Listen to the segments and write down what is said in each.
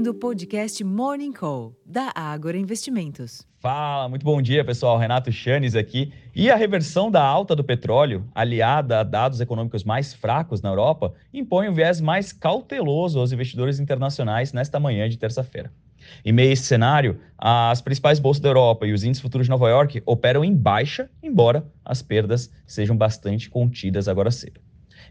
ouvindo o podcast Morning Call, da Ágora Investimentos. Fala, muito bom dia, pessoal. Renato Chanes aqui. E a reversão da alta do petróleo, aliada a dados econômicos mais fracos na Europa, impõe um viés mais cauteloso aos investidores internacionais nesta manhã de terça-feira. Em meio a esse cenário, as principais bolsas da Europa e os índices futuros de Nova York operam em baixa, embora as perdas sejam bastante contidas agora cedo.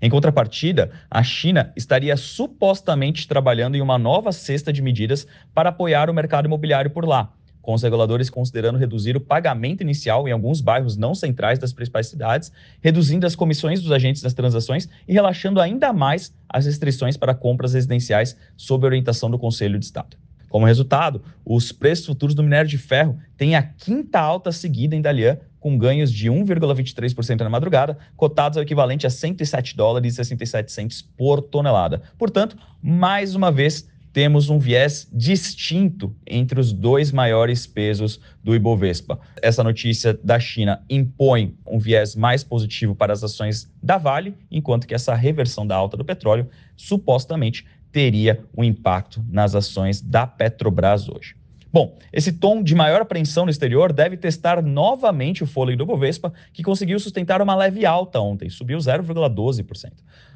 Em contrapartida, a China estaria supostamente trabalhando em uma nova cesta de medidas para apoiar o mercado imobiliário por lá, com os reguladores considerando reduzir o pagamento inicial em alguns bairros não centrais das principais cidades, reduzindo as comissões dos agentes das transações e relaxando ainda mais as restrições para compras residenciais sob orientação do Conselho de Estado. Como resultado, os preços futuros do minério de ferro têm a quinta alta seguida em Dalian, com ganhos de 1,23% na madrugada, cotados ao equivalente a 107 dólares e 67 centes por tonelada. Portanto, mais uma vez, temos um viés distinto entre os dois maiores pesos do Ibovespa. Essa notícia da China impõe um viés mais positivo para as ações da Vale, enquanto que essa reversão da alta do petróleo supostamente teria um impacto nas ações da Petrobras hoje. Bom, esse tom de maior apreensão no exterior deve testar novamente o fôlego do Bovespa, que conseguiu sustentar uma leve alta ontem, subiu 0,12%.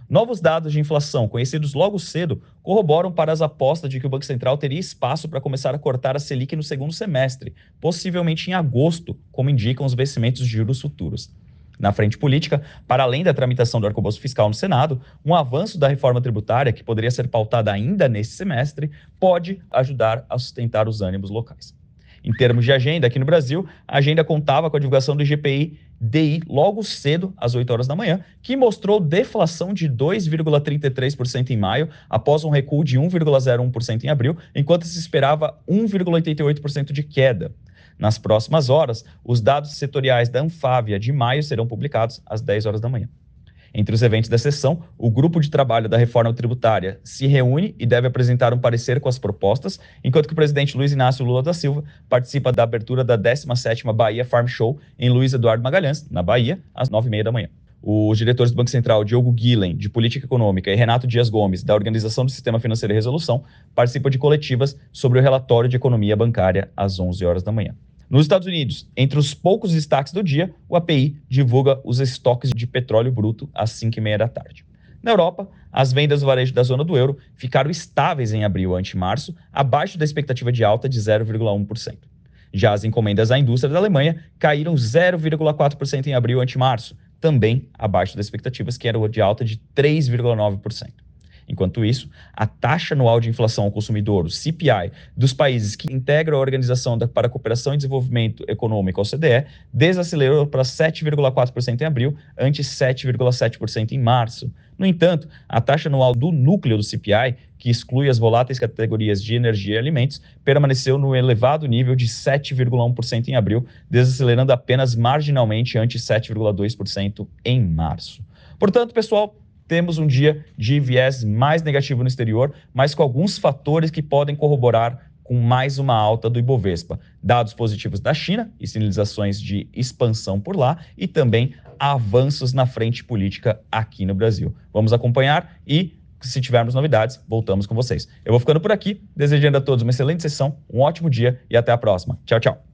Novos dados de inflação, conhecidos logo cedo, corroboram para as apostas de que o Banco Central teria espaço para começar a cortar a Selic no segundo semestre, possivelmente em agosto, como indicam os vencimentos de juros futuros. Na frente política, para além da tramitação do arcabouço fiscal no Senado, um avanço da reforma tributária, que poderia ser pautada ainda nesse semestre, pode ajudar a sustentar os ânimos locais. Em termos de agenda, aqui no Brasil, a agenda contava com a divulgação do IGPI DI logo cedo, às 8 horas da manhã, que mostrou deflação de 2,33% em maio, após um recuo de 1,01% em abril, enquanto se esperava 1,88% de queda. Nas próximas horas, os dados setoriais da Anfávia de maio serão publicados às 10 horas da manhã. Entre os eventos da sessão, o grupo de trabalho da reforma tributária se reúne e deve apresentar um parecer com as propostas, enquanto que o presidente Luiz Inácio Lula da Silva participa da abertura da 17ª Bahia Farm Show em Luiz Eduardo Magalhães, na Bahia, às 9h30 da manhã. Os diretores do Banco Central, Diogo Guilhem, de Política Econômica, e Renato Dias Gomes, da Organização do Sistema Financeiro e Resolução, participam de coletivas sobre o relatório de economia bancária às 11 horas da manhã. Nos Estados Unidos, entre os poucos destaques do dia, o API divulga os estoques de petróleo bruto às 5h30 da tarde. Na Europa, as vendas do varejo da zona do euro ficaram estáveis em abril ante março, abaixo da expectativa de alta de 0,1%. Já as encomendas à indústria da Alemanha caíram 0,4% em abril ante março, também abaixo das expectativas que eram de alta de 3,9%. Enquanto isso, a taxa anual de inflação ao consumidor, o CPI, dos países que integram a Organização para a Cooperação e Desenvolvimento Econômico, OCDE, desacelerou para 7,4% em abril, ante 7,7% em março. No entanto, a taxa anual do núcleo do CPI, que exclui as voláteis categorias de energia e alimentos, permaneceu no elevado nível de 7,1% em abril, desacelerando apenas marginalmente ante 7,2% em março. Portanto, pessoal, temos um dia de viés mais negativo no exterior, mas com alguns fatores que podem corroborar com mais uma alta do Ibovespa. Dados positivos da China e sinalizações de expansão por lá e também avanços na frente política aqui no Brasil. Vamos acompanhar e, se tivermos novidades, voltamos com vocês. Eu vou ficando por aqui, desejando a todos uma excelente sessão, um ótimo dia e até a próxima. Tchau, tchau.